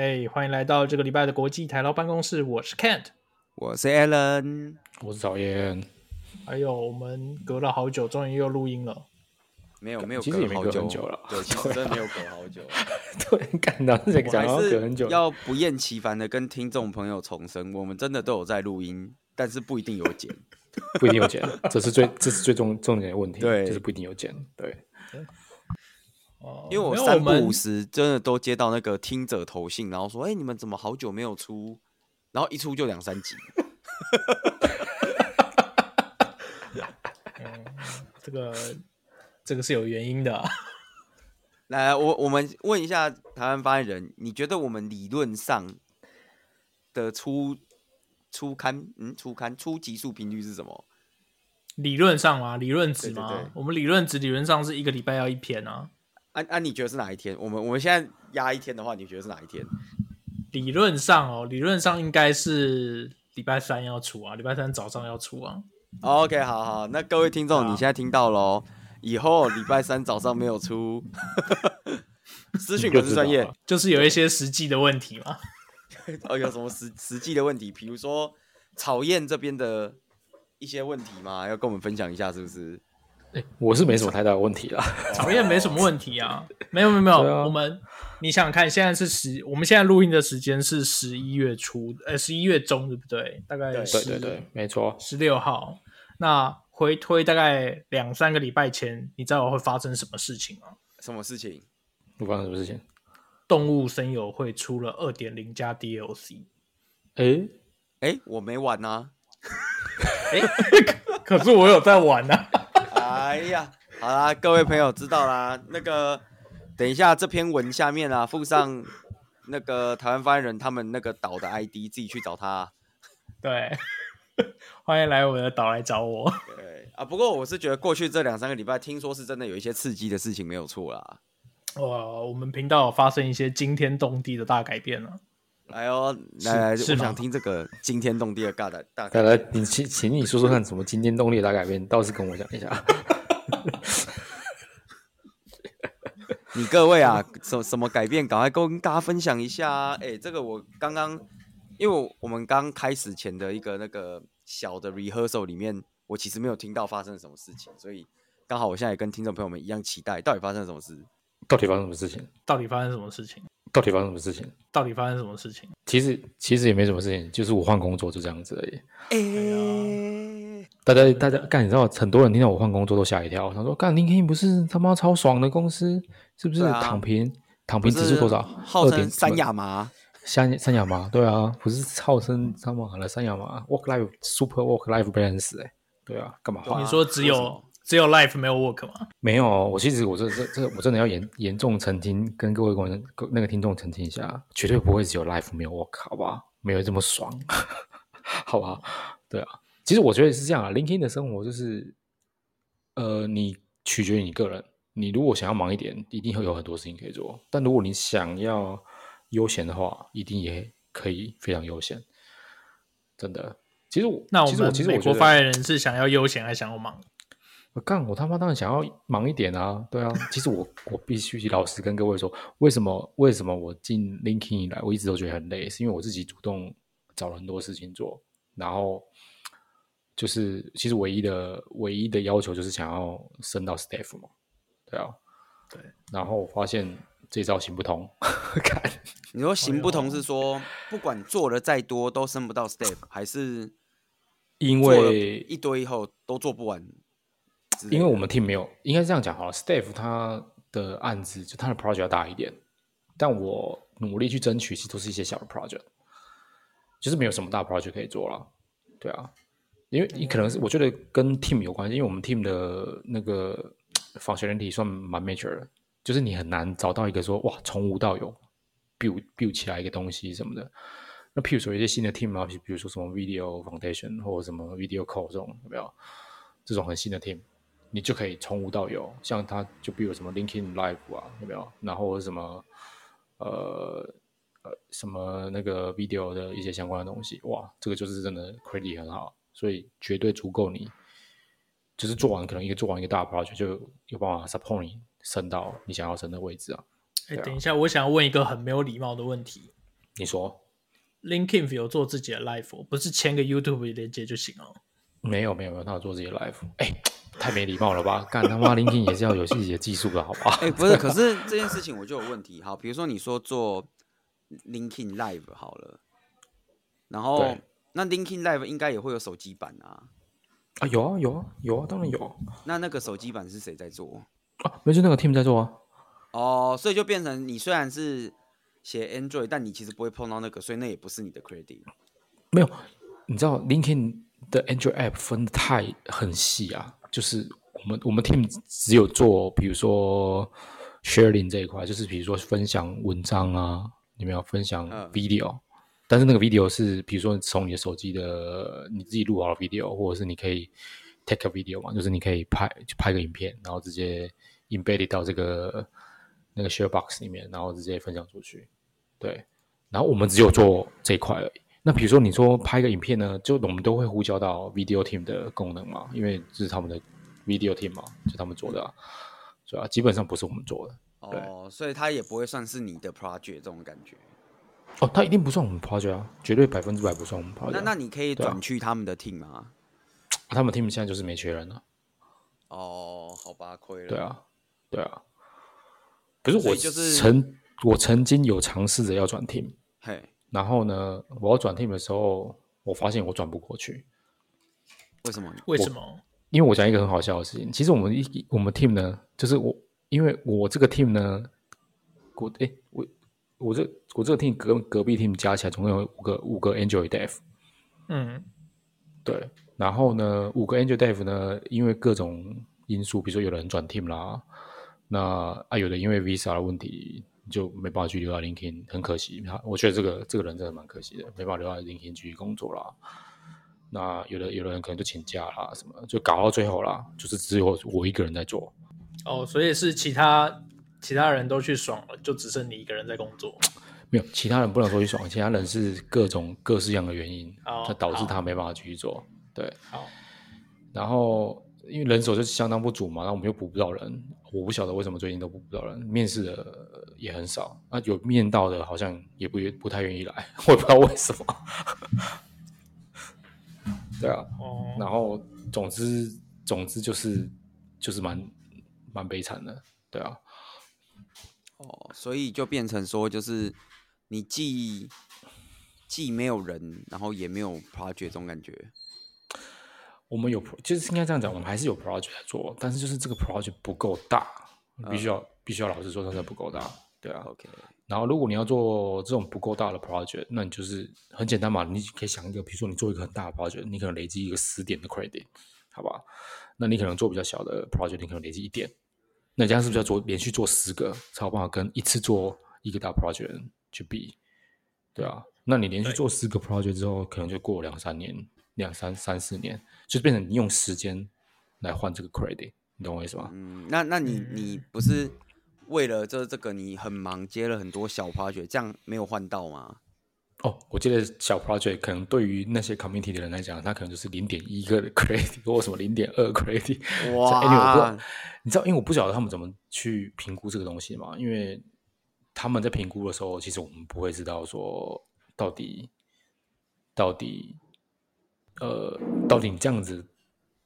嘿，hey, 欢迎来到这个礼拜的国际台劳办公室。我是 Kent，我是 Alan，我是早燕。还有我们隔了好久，终于又录音了。没有没有，其实也没隔很久了。对，其实真的没有隔好久。对，感到这个讲要隔很久。要不厌其烦的跟听众朋友重申，我们真的都有在录音，但是不一定有剪，不一定有剪，这是最这是最重重点的问题。对，就是不一定有剪。对。因为我三不五时真的都接到那个听者投信，然后说：“哎，你们怎么好久没有出？”然后一出就两三集。嗯，这个这个是有原因的啊。来，我我们问一下台湾发言人，你觉得我们理论上的出出刊，嗯，出刊出集数频率是什么？理论上吗？理论值吗？对对对，我们理论值理论上是一个礼拜要一篇啊。啊啊！你觉得是哪一天？我们我们现在压一天的话，你觉得是哪一天？理论上哦，理论上应该是礼拜三要出啊，礼拜三早上要出啊。OK，好好，那各位听众，你现在听到喽，以后礼拜三早上没有出，私讯不是专业，就是有一些实际的问题嘛。哦，有什么实实际的问题？比如说草燕这边的一些问题吗？要跟我们分享一下，是不是？欸、我是没什么太大的问题啦，讨厌没什么问题啊，没有没有没有，啊、我们你想想看，现在是十，我们现在录音的时间是十一月初，呃，十一月中对不对？大概对对对，没错，十六号。那回推大概两三个礼拜前，你知道会发生什么事情吗？什么事情？会发生什么事情？动物森友会出了二点零加 DLC。哎哎、欸，我没玩啊。哎、欸，可是我有在玩啊。哎呀，好啦，各位朋友知道啦。那个，等一下这篇文下面啊，附上那个台湾发言人他们那个岛的 ID，自己去找他。对，欢迎来我的岛来找我。对啊，不过我是觉得过去这两三个礼拜，听说是真的有一些刺激的事情没有错啦。哇，我们频道有发生一些惊天动地的大改变了。来哦，来来，我想听这个惊天动地的大大改变。来来，你请请你说说看，什么惊天动地的大改变？倒是跟我讲一下。你各位啊，什什么改变？赶快跟大家分享一下啊！哎，这个我刚刚，因为我们刚开始前的一个那个小的 rehearsal 里面，我其实没有听到发生了什么事情，所以刚好我现在也跟听众朋友们一样期待，到底发生了什么事？到底发生什么事情？到底发生什么事情？到底发生什么事情？到底发生什么事情？其实其实也没什么事情，就是我换工作就这样子而已。哎呀，大家大家干，你知道很多人听到我换工作都吓一跳，他说干，LinkedIn 不是他妈超爽的公司，是不是？躺平躺平指数多少？号称三亚麻，三三亚麻，对啊，不是号称他妈的三亚麻，work life super work life balance，哎，对啊，干嘛换？你说只有？只有 life 没有 work 吗？没有，我其实我这这这我真的要严严重澄清，跟各位观众那个听众澄清一下，绝对不会只有 life 没有 work，好不好？没有这么爽，好不好？对啊，其实我觉得是这样啊，LinkedIn 的生活就是，呃，你取决于你个人，你如果想要忙一点，一定会有很多事情可以做；但如果你想要悠闲的话，一定也可以非常悠闲。真的，其实我那我们其实我国发言人是想要悠闲还是想要忙？我干，我他妈当然想要忙一点啊！对啊，其实我我必须老实跟各位说，为什么为什么我进 LinkedIn 以来，我一直都觉得很累，是因为我自己主动找了很多事情做，然后就是其实唯一的唯一的要求就是想要升到 Staff 嘛，对啊，对，然后我发现这招行不通。看，你说行不通是说不管做的再多都升不到 Staff，还是因为一堆以后都做不完？因为我们 team 没有，应该是这样讲好了。Staff 他的案子就他的 project 要大一点，但我努力去争取，其实都是一些小的 project，就是没有什么大 project 可以做了。对啊，因为你可能是我觉得跟 team 有关系，因为我们 team 的那个 functionality 算蛮 mature 的，就是你很难找到一个说哇从无到有 build build 起来一个东西什么的。那譬如说一些新的 team 啊，比如说什么 video foundation 或者什么 video code 这种有没有这种很新的 team？你就可以从无到有，像他就比如什么 LinkedIn Live 啊，有没有？然后什么呃呃什么那个 video 的一些相关的东西，哇，这个就是真的 credit 很好，所以绝对足够你，就是做完可能一个做完一个大 project 就有办法 support 你升到你想要升的位置啊。哎，等一下，我想要问一个很没有礼貌的问题。你说，LinkedIn 有做自己的 live，不是签个 YouTube 连接就行了？没有没有没有，他有做自己的 live。哎，太没礼貌了吧？干他妈 LinkedIn 也是要有自己的技术的，好不好？哎，不是，可是这件事情我就有问题。好，比如说你说做 LinkedIn live 好了，然后那 LinkedIn live 应该也会有手机版啊？啊，有啊有啊有啊，当然有。那那个手机版是谁在做？啊，没事，那个 team 在做啊。哦，所以就变成你虽然是写 Android，但你其实不会碰到那个，所以那也不是你的 credit。没有，你知道 LinkedIn 的 Android app 分的太很细啊，就是我们我们 team 只有做，比如说 sharing 这一块，就是比如说分享文章啊，你们要分享 video，、嗯、但是那个 video 是比如说从你的手机的你自己录好的 video，或者是你可以 take a video 嘛，就是你可以拍拍个影片，然后直接 embedded 到这个。那个 share box 里面，然后直接分享出去，对。然后我们只有做这一块而已。那比如说你说拍个影片呢，就我们都会呼叫到 video team 的功能嘛，因为这是他们的 video team 嘛，就他们做的啊，是吧？基本上不是我们做的。哦，所以它也不会算是你的 project 这种感觉。哦，他一定不算我们 project 啊，绝对百分之百不算我们 project。那那你可以转去他们的 team 吗？啊，他们 team 现在就是没缺人了。哦，好吧，亏了。对啊，对啊。可是我就是曾我曾经有尝试着要转 team，嘿，然后呢，我要转 team 的时候，我发现我转不过去。为什么？为什么？因为我讲一个很好笑的事情。其实我们一我们 team 呢，就是我，因为我这个 team 呢，我诶，我我这我这个 team 隔隔壁 team 加起来总共有五个五个 Android Dev。嗯，对。然后呢，五个 Android Dev 呢，因为各种因素，比如说有人转 team 啦。那啊，有的因为 visa 的问题就没办法去留在 LinkedIn，很可惜。他我觉得这个这个人真的蛮可惜的，没办法留在 LinkedIn 继续工作啦。那有的有的人可能就请假啦，什么就搞到最后啦，就是只有我一个人在做。哦，所以是其他其他人都去爽了，就只剩你一个人在工作。没有，其他人不能说去爽，其他人是各种各式样的原因，它、哦、导致他没办法继续做。对，好，然后。因为人手就相当不足嘛，那我们又补不到人，我不晓得为什么最近都补不到人，面试的也很少，那有面到的好像也不不太愿意来，我也不知道为什么。对啊，哦，然后总之总之就是就是蛮蛮悲惨的，对啊，哦，所以就变成说就是你既既没有人，然后也没有 project 这种感觉。我们有，就是应该这样讲，我们还是有 project 在做，但是就是这个 project 不够大，必须要、嗯、必须要老实说，它的不够大，对啊。OK。然后如果你要做这种不够大的 project，那你就是很简单嘛，你可以想一个，比如说你做一个很大的 project，你可能累积一个十点的 credit，好吧？那你可能做比较小的 project，你可能累积一点，那这样是不是要做连续做十个，才有办法跟一次做一个大 project 去比？对啊，那你连续做十个 project 之后，可能就过两三年。两三三四年，就变成你用时间来换这个 credit，你懂我意思吗？嗯，那那你你不是为了这这个你很忙接了很多小 project，这样没有换到吗？哦，我记得小 project 可能对于那些 community 的人来讲，他可能就是零点一个 credit 或什么零点二 credit。哇，因为我不知道，你知道，因为我不晓得他们怎么去评估这个东西嘛？因为他们在评估的时候，其实我们不会知道说到底到底。呃，到底你这样子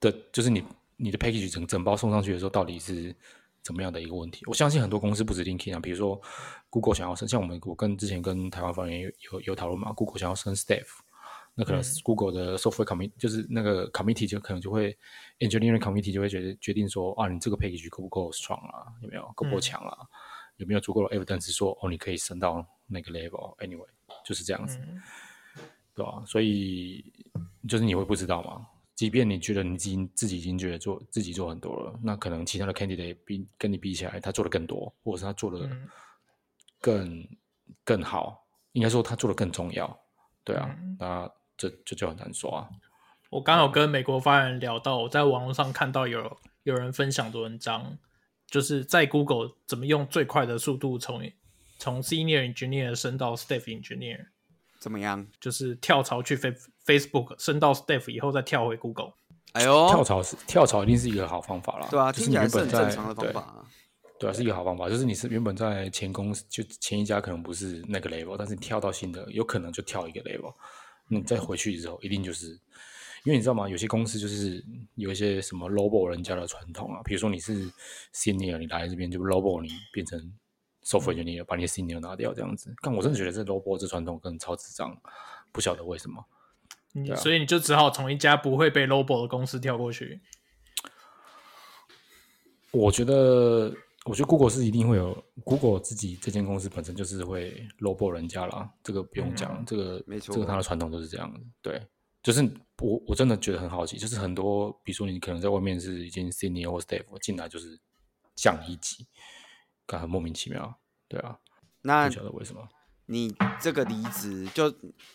的，就是你你的 package 整整包送上去的时候，到底是怎么样的一个问题？我相信很多公司不止 LinkedIn 啊，比如说 Google 想要升，像我们我跟之前跟台湾方言有有有讨论嘛，Google 想要升 staff，那可能 Google 的 software committee 就是那个 committee 就可能就会 engineering committee 就会决决定说啊，你这个 package 够不够 strong 啊？有没有够不够强啊？嗯、有没有足够的 evidence 说哦，你可以升到那个 level？Anyway，就是这样子。嗯对啊，所以就是你会不知道嘛？即便你觉得你自己自己已经觉得做自己做很多了，那可能其他的 candidate 比跟你比起来，他做的更多，或者是他做的更、嗯、更好，应该说他做的更重要。对啊，嗯、那这这就很难说啊。我刚有跟美国发言人聊到，我在网络上看到有有人分享的文章，就是在 Google 怎么用最快的速度从从 Senior Engineer 升到 Staff Engineer。怎么样？就是跳槽去 Facebook 升到 Staff 以后再跳回 Google。哎呦，跳槽是跳槽，一定是一个好方法啦。对啊，听起来是很正常的方法啊。对啊，是一个好方法。就是你是原本在前公司，就前一家可能不是那个 level，但是你跳到新的，有可能就跳一个 level。你再回去之后，一定就是，因为你知道吗？有些公司就是有一些什么 lowball 人家的传统啊，比如说你是 senior，你来这边就 lowball 你变成 software engineer，把你的 senior 拿掉这样子。但我真的觉得这 lowball 这传统跟超智障，不晓得为什么。啊、所以你就只好从一家不会被 lowball 的公司跳过去。我觉得。我觉得 Google 是一定会有，Google 自己这间公司本身就是会 lowball 人家啦，这个不用讲，嗯、这个没错，这个它的传统都是这样的。对，就是我我真的觉得很好奇，就是很多，比如说你可能在外面是已经 senior 或 staff 进来就是降一级，感觉很莫名其妙。对啊，那不晓得为什么？你这个离职就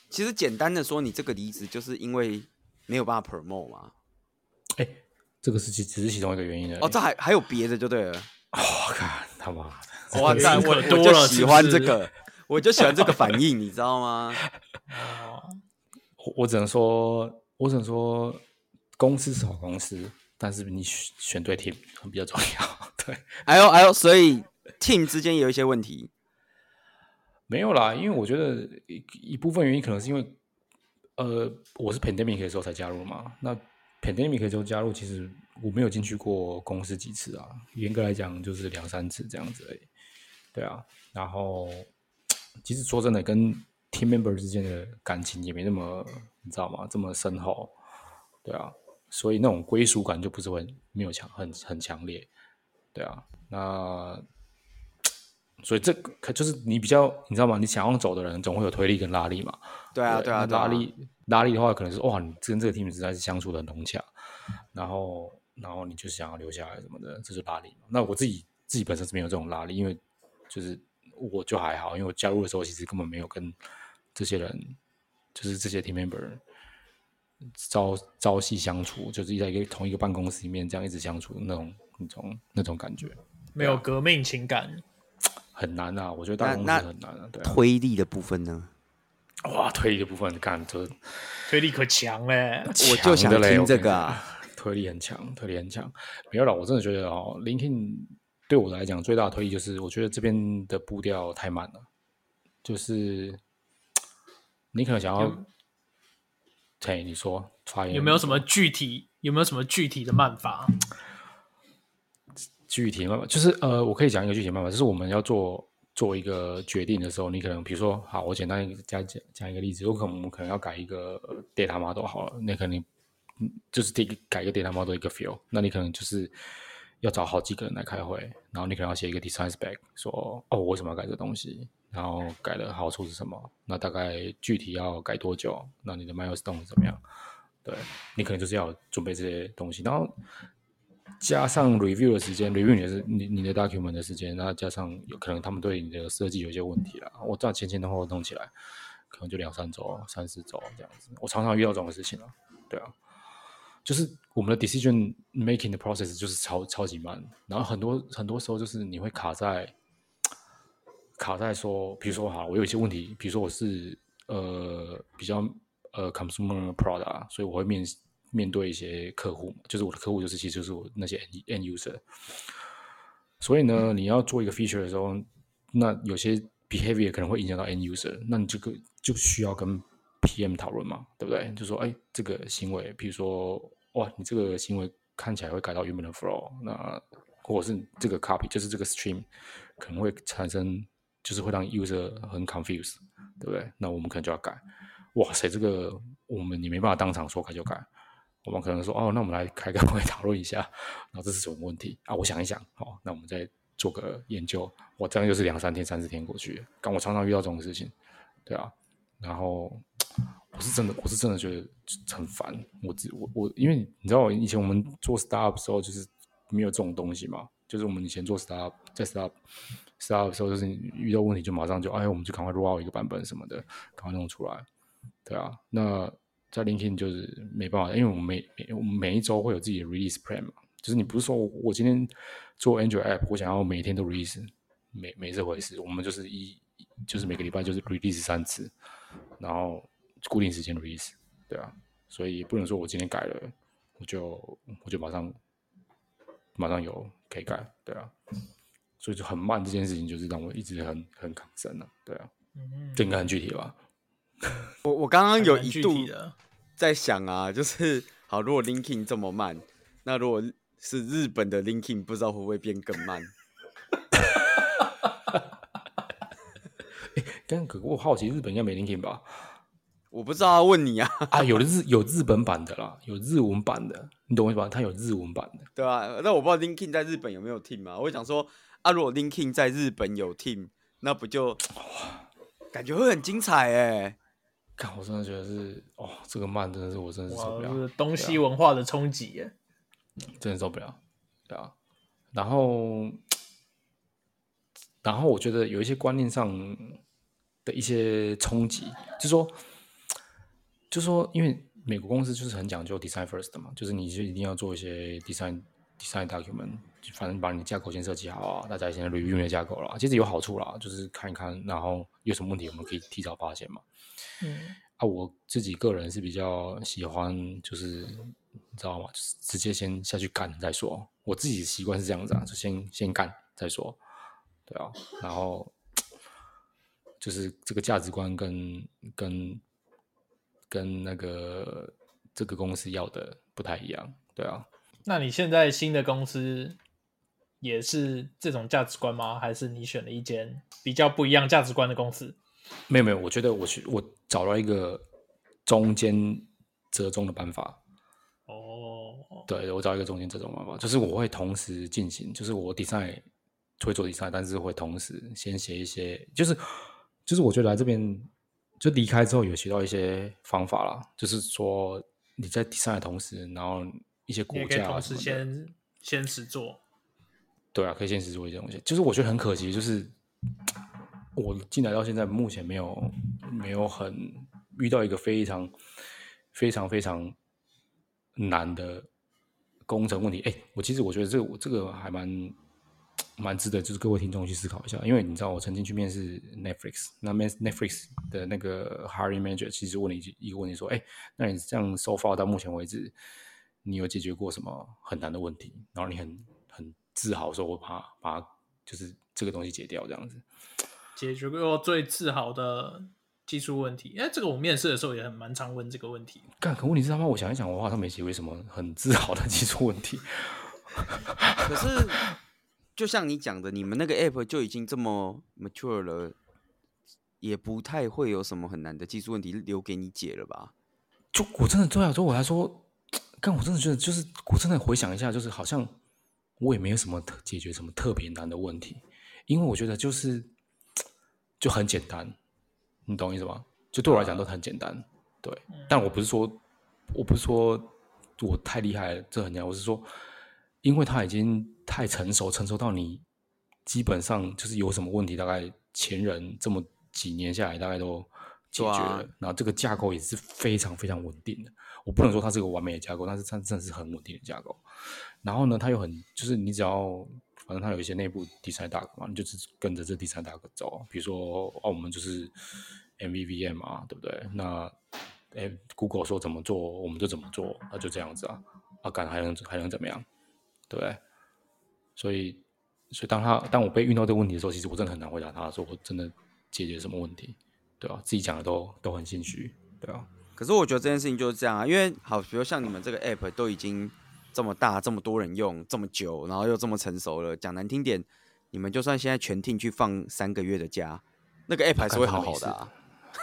其实简单的说，你这个离职就是因为没有办法 promote 嘛？哎、欸，这个是其只是其中一个原因的。哦，这还还有别的就对了。我、哦、看他妈的，哇塞！我我就喜欢这个，是是我就喜欢这个反应，你知道吗？我我只能说，我只能说，公司是好公司，但是你选选对 team 比较重要。对，哎呦哎呦，所以 team 之间也有一些问题，没有啦，因为我觉得一一部分原因可能是因为，呃，我是 pandemic 的时候才加入嘛，那 pandemic 的时候加入其实。我没有进去过公司几次啊，严格来讲就是两三次这样子而已。对啊，然后其实说真的，跟 team member 之间的感情也没那么，你知道吗？这么深厚。对啊，所以那种归属感就不是会没有强很很强烈。对啊，那所以这可就是你比较，你知道吗？你想要走的人总会有推力跟拉力嘛。对啊，对啊，拉力拉力的话，可能是哇，你跟这个 team 实在是相处的很融洽，然后。然后你就想要留下来什么的，这是拉力。那我自己自己本身是没有这种拉力，因为就是我就还好，因为我加入的时候其实根本没有跟这些人，就是这些 team member 朝朝夕相处，就是在一个同一个办公室里面这样一直相处那种那种那种感觉，没有革命情感，很难啊。我觉得大公司很难啊。对啊，推力的部分呢？哇，推力的部分，你看这推力可强嘞！我就想听这个啊。推力很强，推力很强。没有了，我真的觉得哦，LinkedIn 对我来讲最大的推力就是，我觉得这边的步调太慢了。就是你可能想要，嘿，你说，有没有什么具体？有没有什么具体的办法？具体的办法就是呃，我可以讲一个具体的办法，就是我们要做做一个决定的时候，你可能比如说，好，我简单讲讲讲一个例子，有可能我们可能要改一个 data model 好了，那肯定。就是第改一个 data model 一个 field，那你可能就是要找好几个人来开会，然后你可能要写一个 design spec，说哦，我为什么要改这个东西，然后改的好处是什么，那大概具体要改多久，那你的 milestone 怎么样？对，你可能就是要准备这些东西，然后加上 review 的时间，review 你是你你的 document 的时间，然后加上有可能他们对你的设计有一些问题啦，我这样前前后后弄起来，可能就两三周、三四周这样子，我常常遇到这种事情啊，对啊。就是我们的 decision making 的 process 就是超超级慢，然后很多很多时候就是你会卡在卡在说，比如说哈，我有一些问题，比如说我是呃比较呃 consumer product，所以我会面面对一些客户，就是我的客户就是其实就是我那些 end user，所以呢，你要做一个 feature 的时候，那有些 behavior 可能会影响到 end user，那你这个就需要跟 PM 讨论嘛，对不对？就说哎，这个行为，比如说。哇，你这个行为看起来会改到原本的 flow，那或者是这个 copy，就是这个 stream 可能会产生，就是会让 user 很 confuse，对不对？那我们可能就要改。哇塞，这个我们你没办法当场说改就改，我们可能说哦，那我们来开个 会讨论一下，然后这是什么问题啊？我想一想，好，那我们再做个研究。我这样就是两三天、三四天过去，刚我常常遇到这种事情，对啊，然后。我是真的，我是真的觉得很烦。我我我，因为你知道，以前我们做 startup 的时候，就是没有这种东西嘛。就是我们以前做 startup，在 startup startup 的时候，就是遇到问题就马上就哎，我们就赶快 roll 一个版本什么的，赶快弄出来。对啊，那在 LinkedIn 就是没办法，因为我们每每我们每一周会有自己的 release plan 嘛。就是你不是说我今天做 Android app，我想要每天都 release，没没这回事。我们就是一就是每个礼拜就是 release 三次，然后。固定时间 release，对啊，所以不能说我今天改了，我就我就马上马上有可以改，对啊，所以就很慢这件事情就是让我一直很很抗争了，对啊，嗯，这应该很具体吧？我我刚刚有一度在想啊，就是好，如果 linking 这么慢，那如果是日本的 linking，不知道会不会变更慢？哎，但可我好奇，日本应该没 linking 吧？我不知道，问你啊 啊，有的日有日本版的啦，有日文版的，你懂我意思吧？它有日文版的，对啊，那我不知道 linking 在日本有没有 team 啊？我想说啊，如果 linking 在日本有 team，那不就哇，感觉会很精彩哎！看，我真的觉得是哦，这个慢真的是我真的是受不了，是东西文化的冲击耶，真的受不了，对啊。然后，然后我觉得有一些观念上的一些冲击，就是说。就是说，因为美国公司就是很讲究 design first 的嘛，就是你就一定要做一些 design design document，就反正把你的架构先设计好啊，大家现在 review 你的架构了，其实有好处啦，就是看一看，然后有什么问题我们可以提早发现嘛。嗯，啊，我自己个人是比较喜欢，就是你知道吗？就是直接先下去干再说。我自己习惯是这样子啊，就先先干再说，对啊，然后就是这个价值观跟跟。跟那个这个公司要的不太一样，对啊。那你现在新的公司也是这种价值观吗？还是你选了一间比较不一样价值观的公司？没有没有，我觉得我去我找到一个中间折中的办法。哦，对，我找一个中间折中的办法，就是我会同时进行，就是我 design 会做 design，但是会同时先写一些，就是就是我觉得来这边。就离开之后有学到一些方法啦，就是说你在 design 的同时，然后一些骨架同时先先实做。对啊，可以先实做一些东西。就是我觉得很可惜，就是我进来到现在，目前没有没有很遇到一个非常非常非常难的工程问题。哎，我其实我觉得这个这个还蛮。蛮值得，就是各位听众去思考一下，因为你知道，我曾经去面试 Netflix，那面 Netflix 的那个 hiring manager 其实问了一一个问题，说：“哎，那你这样 so far 到目前为止，你有解决过什么很难的问题？然后你很很自豪说，我把把就是这个东西解掉，这样子。”解决过最自豪的技术问题？哎，这个我面试的时候也很蛮常问这个问题。干，可问题是他妈，我想一想，我好像没解决什么很自豪的技术问题。可是。就像你讲的，你们那个 app 就已经这么 mature 了，也不太会有什么很难的技术问题留给你解了吧？就我真的对啊，就我来说，但我真的觉得，就是我真的回想一下，就是好像我也没有什么特解决什么特别难的问题，因为我觉得就是就很简单，你懂我意思吗？就对我来讲都很简单，对。但我不是说我不是说我太厉害了，这很简单，我是说。因为他已经太成熟，成熟到你基本上就是有什么问题，大概前人这么几年下来大概都解决了。啊、然后这个架构也是非常非常稳定的。我不能说它是个完美的架构，但是它真的是很稳定的架构。然后呢，它又很就是你只要反正它有一些内部第三大嘛，你就是跟着这 design doc 走。比如说哦，我们就是 MVVM 啊，对不对？那哎，Google 说怎么做，我们就怎么做，那就这样子啊。啊，敢还能还能怎么样？对，所以，所以当他当我被遇到这个问题的时候，其实我真的很难回答他，说我真的解决什么问题，对吧？自己讲的都都很心虚，对啊。可是我觉得这件事情就是这样啊，因为好，比如像你们这个 app 都已经这么大，这么多人用这么久，然后又这么成熟了，讲难听点，你们就算现在全 team 去放三个月的假，那个 app 还是会好好的啊，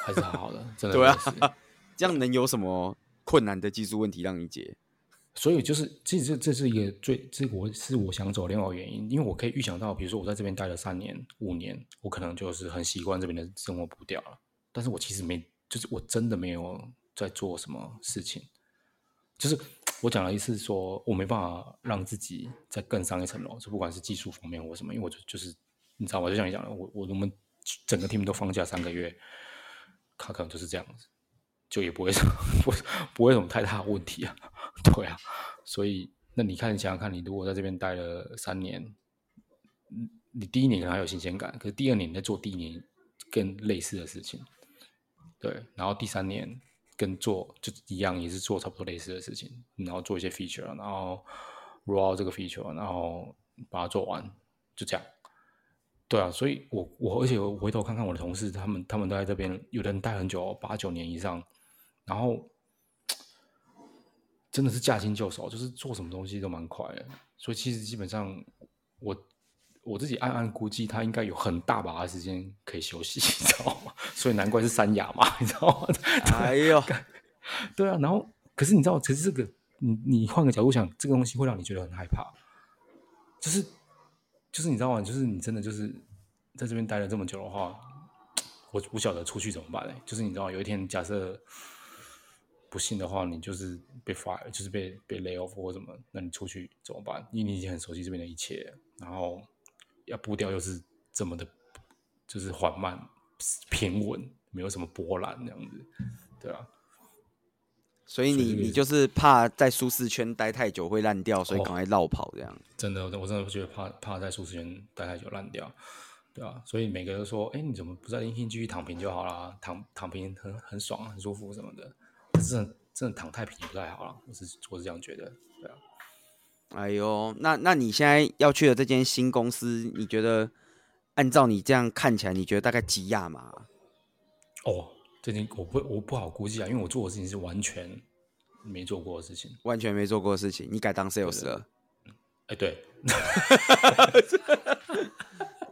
还是好好的，真的对啊。这样能有什么困难的技术问题让你解？所以就是，其实这这是一个最，这我是我想走另外一个原因，因为我可以预想到，比如说我在这边待了三年、五年，我可能就是很习惯这边的生活步调了。但是我其实没，就是我真的没有在做什么事情。就是我讲了一次，说我没办法让自己再更上一层楼，就不管是技术方面或什么，因为我就就是你知道，我就像你讲的，我我我们整个 team 都放假三个月，他可能就是这样子。就也不会什不不会什么太大的问题啊，对啊，所以那你看，你想想看，你如果在这边待了三年，你第一年可能还有新鲜感，可是第二年你在做第一年更类似的事情，对，然后第三年跟做就一样，也是做差不多类似的事情，然后做一些 feature，然后 roll 这个 feature，然后把它做完，就这样，对啊，所以我我而且我回头看看我的同事，他们他们都在这边，有的人待很久，八九年以上，然后真的是驾轻就熟，就是做什么东西都蛮快的。所以其实基本上我我自己暗暗估计，他应该有很大把的时间可以休息，你知道吗？所以难怪是三亚嘛，你知道吗？哎呦，对啊，然后可是你知道，其实这个你你换个角度想，这个东西会让你觉得很害怕，就是。就是你知道吗？就是你真的就是在这边待了这么久的话，我不晓得出去怎么办嘞。就是你知道，有一天假设不幸的话，你就是被 fire，就是被被 lay off 或什么，那你出去怎么办？因为你已经很熟悉这边的一切，然后要步调又是这么的，就是缓慢平稳，没有什么波澜这样子，对啊。所以你你就是怕在舒适圈待太久会烂掉，所以赶快绕跑这样。哦、真的，我真的觉得怕怕在舒适圈待太久烂掉，对啊。所以每个人都说：“哎、欸，你怎么不在 LinkedIn 继续躺平就好了？躺躺平很很爽，很舒服什么的。”但是真的真的躺太平不太好了，我是我是这样觉得，对啊。哎呦，那那你现在要去的这间新公司，你觉得按照你这样看起来，你觉得大概几亚嘛？哦。这件我不我不好估计啊，因为我做的事情是完全没做过的事情，完全没做过的事情。你改当 sales 了？哎，对，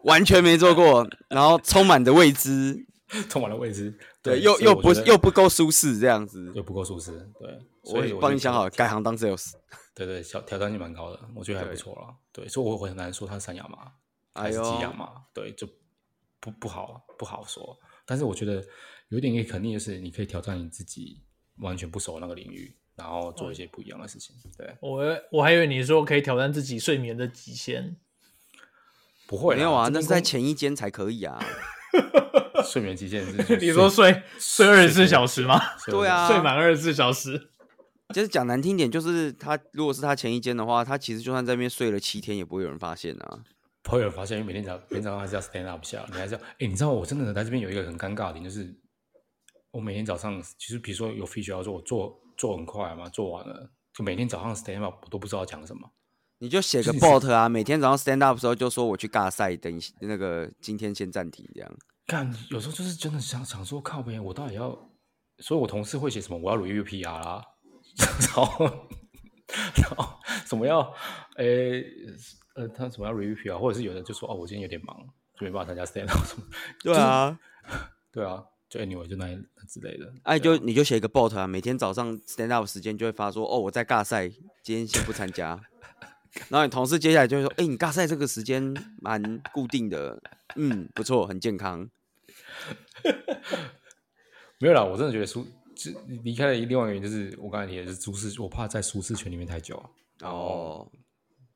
完全没做过，然后充满的未知，充满了未知，对，对又又不又不够舒适，这样子又不够舒适，对，所以我帮你想好了，改行当 sales，对 对，挑挑战性蛮高的，我觉得还不错了，对，所以我很难说他是三亚嘛还是几亚码，对，就不不好不好说，但是我觉得。有一点可以肯定的是，你可以挑战你自己完全不熟的那个领域，然后做一些不一样的事情。对，我我还以为你说可以挑战自己睡眠的极限，不会，没有啊，那是在前一间才可以啊。睡眠期限是 你说睡睡二十四小时吗？对啊，睡满二十四小时。就是讲难听点，就是他如果是他前一间的话，他其实就算在那边睡了七天，也不会有人发现啊。不会有人发现，因为每天早每天早上还是要 stand up 下，你还是要。哎，你知道我真的在这边有一个很尴尬的点，就是。我每天早上其实，比如说有 feature 要做，做做很快嘛，做完了就每天早上 stand up，我都不知道讲什么。你就写个 bot 啊，每天早上 stand up 的时候就说我去尬赛，等那个今天先暂停这样。干，有时候就是真的想想说靠边，我到底要，所以我同事会写什么我要 review PR 啦，然后然后什么要诶呃他什么要 review PR，或者是有人就说哦我今天有点忙，就没办法参加 stand up 什么。对啊，对啊。就 anyway 就那之类的，哎、啊，就你就写一个 bot 啊，每天早上 stand up 时间就会发说，哦，我在尬赛，今天先不参加。然后你同事接下来就会说，哎、欸，你尬赛这个时间蛮固定的，嗯，不错，很健康。没有啦，我真的觉得舒，离开了另外一个原因就是我刚才提的是舒适，我怕在舒适圈里面太久，哦，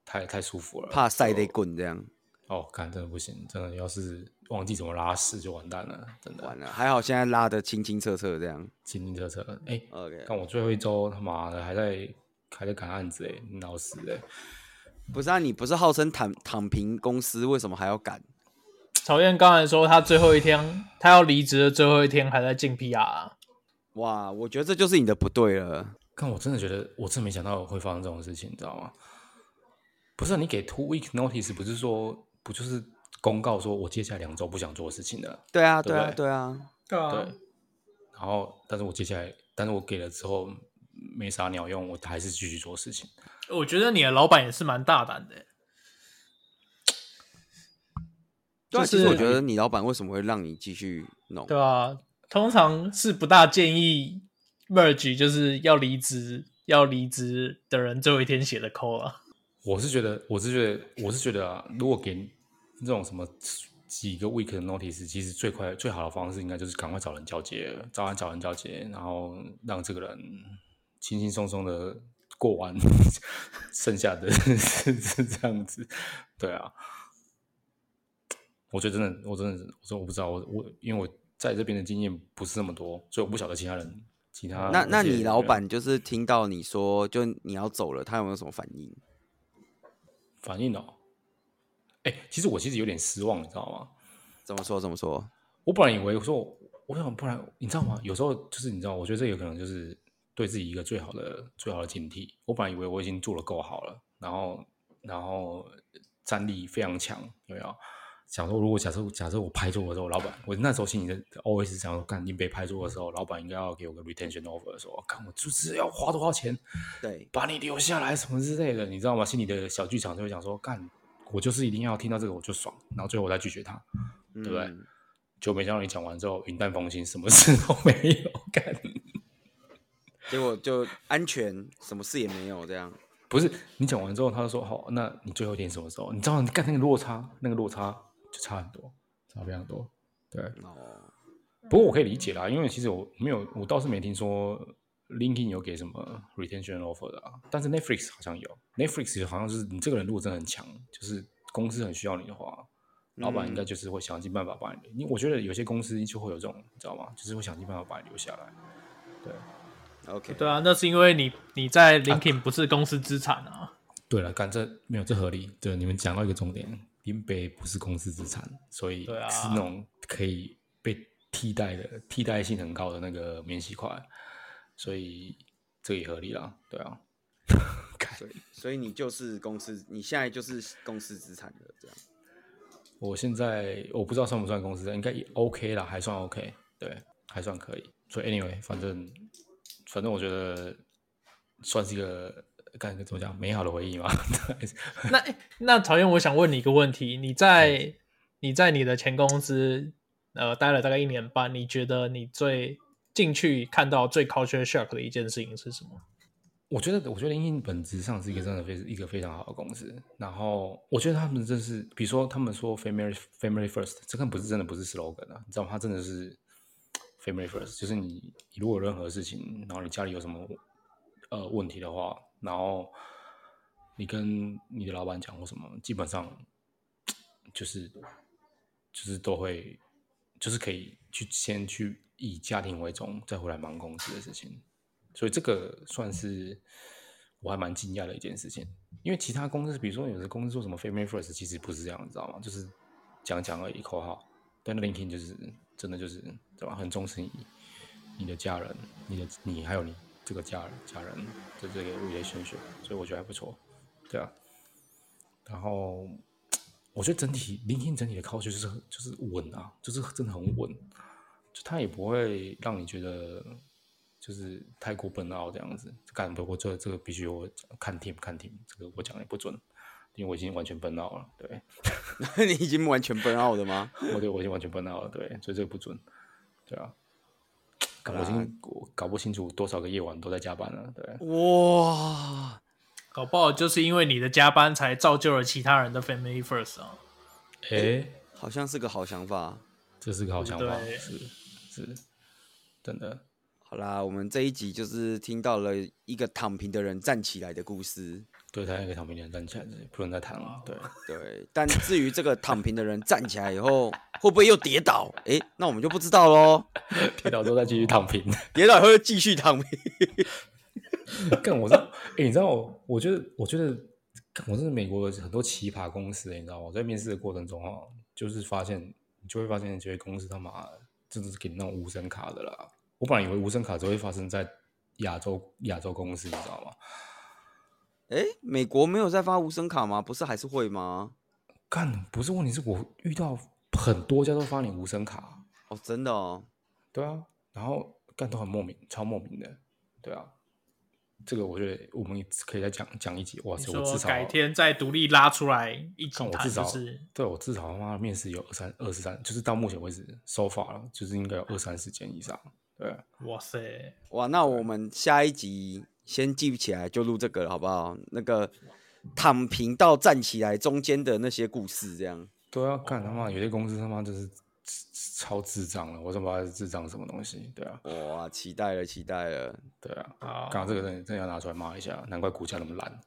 太太舒服了，怕晒得滚这样。哦，看真的不行，真的要是忘记怎么拉屎就完蛋了，真的完了。还好现在拉的清清澈澈，这样清清澈澈。哎、欸，OK，看我最后一周他妈的还在还在赶案子哎，闹死哎。不是啊，你不是号称躺躺平公司，为什么还要赶？曹燕刚才说他最后一天，他要离职的最后一天还在进 PR 啊。哇，我觉得这就是你的不对了。看我真的觉得，我真没想到会发生这种事情，你知道吗？不是、啊、你给 two week notice，不是说。不就是公告说我接下来两周不想做事情的？对啊，对啊，对啊，对啊。然后，但是我接下来，但是我给了之后没啥鸟用，我还是继续做事情。我觉得你的老板也是蛮大胆的。对啊，其实我觉得你老板为什么会让你继续弄？对啊，通常是不大建议 merge，就是要离职要离职的人最后一天写的 code 啊。我是觉得，我是觉得，我是觉得啊，如果给这种什么几个 week 的 notice，其实最快最好的方式应该就是赶快找人交接，早晚找人交接，然后让这个人轻轻松松的过完 剩下的是是这样子，对啊。我觉得真的，我真的，我说我不知道，我我因为我在这边的经验不是那么多，所以我不晓得其他人其他。那那你老板就是听到你说就你要走了，他有没有什么反应？反应哦，哎、欸，其实我其实有点失望，你知道吗？怎么说？怎么说？我本来以为我说，我想不然，你知道吗？有时候就是你知道，我觉得这有可能就是对自己一个最好的、最好的警惕。我本来以为我已经做得够好了，然后，然后战力非常强，有没有？想说，如果假设假设我拍错的时候，老板，我那时候心里的 always 想说，干你被拍错的时候，老板应该要给我个 retention offer 的时候，看我就是要花多少钱，对，把你留下来什么之类的，你知道吗？心里的小剧场就会想说，干我就是一定要听到这个我就爽，然后最后我再拒绝他，对不对？嗯、就没想到你讲完之后云淡风轻，什么事都没有干，结果就安全，什么事也没有这样。不是你讲完之后，他就说好，那你最后一天什么时候？你知道你干那个落差，那个落差。就差很多，差非常多，对。哦。不过我可以理解啦，因为其实我没有，我倒是没听说 LinkedIn 有给什么 retention offer 的啊。但是 Netflix 好像有，Netflix 好像是你这个人如果真的很强，就是公司很需要你的话，老板应该就是会想尽办法把你。因为我觉得有些公司就会有这种，你知道吗？就是会想尽办法把你留下来。对，OK。对啊，那是因为你你在 LinkedIn 不是公司资产啊。啊对了，干这没有这合理。对，你们讲到一个重点。林北不是公司资产，所以是那种可以被替代的、啊、替代性很高的那个免洗块，所以这也合理啦，对啊。所以，所以你就是公司，你现在就是公司资产的这样。我现在我不知道算不算公司，应该也 OK 啦，还算 OK，对，还算可以。所以 anyway，反正反正我觉得算是一个。干个怎么讲美好的回忆嘛？那那曹燕，我想问你一个问题：你在你在你的前公司呃待了大概一年半，你觉得你最进去看到最 culture shock 的一件事情是什么？我觉得，我觉得 LinkedIn 本质上是一个真的非一个非常好的公司。然后我觉得他们真是，比如说他们说 family family first，这个不是真的不是 slogan 啊，你知道吗？他真的是 family first，就是你，你如果有任何事情，然后你家里有什么呃问题的话。然后你跟你的老板讲过什么，基本上就是就是都会，就是可以去先去以家庭为重，再回来忙公司的事情。所以这个算是我还蛮惊讶的一件事情。因为其他公司，比如说有的公司说什么 “family first”，其实不是这样，你知道吗？就是讲讲而已，口号。但 linking 就是真的就是对吧？很重视你你的家人，你的你还有你。这个家人家人的这个 relationship，所以我觉得还不错，对啊。然后我觉得整体 LinkedIn 整体的 culture 就是就是稳啊，就是真的很稳，就他也不会让你觉得就是太过 burn out 这样子。干不过这这个必须我看 team 看 team，这个我讲也不准，因为我已经完全 out 了。对，你已经完全 burn out 了吗？我对我已经完全 burn out 了，对，所以这个不准，对啊。我已经搞不清楚多少个夜晚都在加班了，对。哇，搞不好就是因为你的加班才造就了其他人的 family first 啊。哎、欸，好像是个好想法，这是个好想法，是是，真的。好啦，我们这一集就是听到了一个躺平的人站起来的故事。对，他那个躺平的人站起来，不能再躺了。对对，但至于这个躺平的人站起来以后会不会又跌倒？哎，那我们就不知道喽。跌倒之后再继续躺平，跌倒以后又继续躺平。干，我知道，哎，你知道我？我觉得，我觉得，我是美国的很多奇葩公司，你知道吗？我在面试的过程中啊，就是发现，你就会发现这些公司他妈真的是给你那种无声卡的啦。我本来以为无声卡只会发生在亚洲亚洲公司，你知道吗？哎，美国没有在发无声卡吗？不是还是会吗？干，不是问题是我遇到很多家都发你无声卡哦，真的哦，对啊，然后干都很莫名，超莫名的，对啊，这个我觉得我们可以再讲讲一集，哇塞，我至少改天再独立拉出来一集，我至少是对我至少他妈面试有二三二十三，就是到目前为止 so far 了，就是应该有二三十件以上，对，哇塞，哇，那我们下一集。先记不起来就录这个了，好不好？那个躺平到站起来中间的那些故事，这样。都要看他妈有些公司他妈就是超智障了，我怎么知道是智障什么东西？对啊，哇，期待了，期待了，对啊，刚刚这个真真要拿出来骂一下，难怪股价那么烂。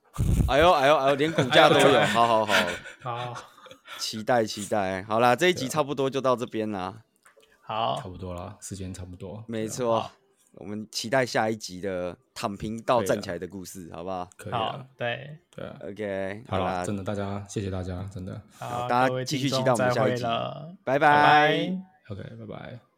哎呦哎呦哎呦，连股价都有，好好好，好，期待期待，好啦，这一集差不多就到这边啦，好，差不多了，时间差不多，没错。我们期待下一集的躺平到站起来的故事，好不好？可以啊，对。对，OK，好了，真的，大家谢谢大家，真的，好，大家继续期待我们下一集，拜拜，拜拜，OK，拜拜。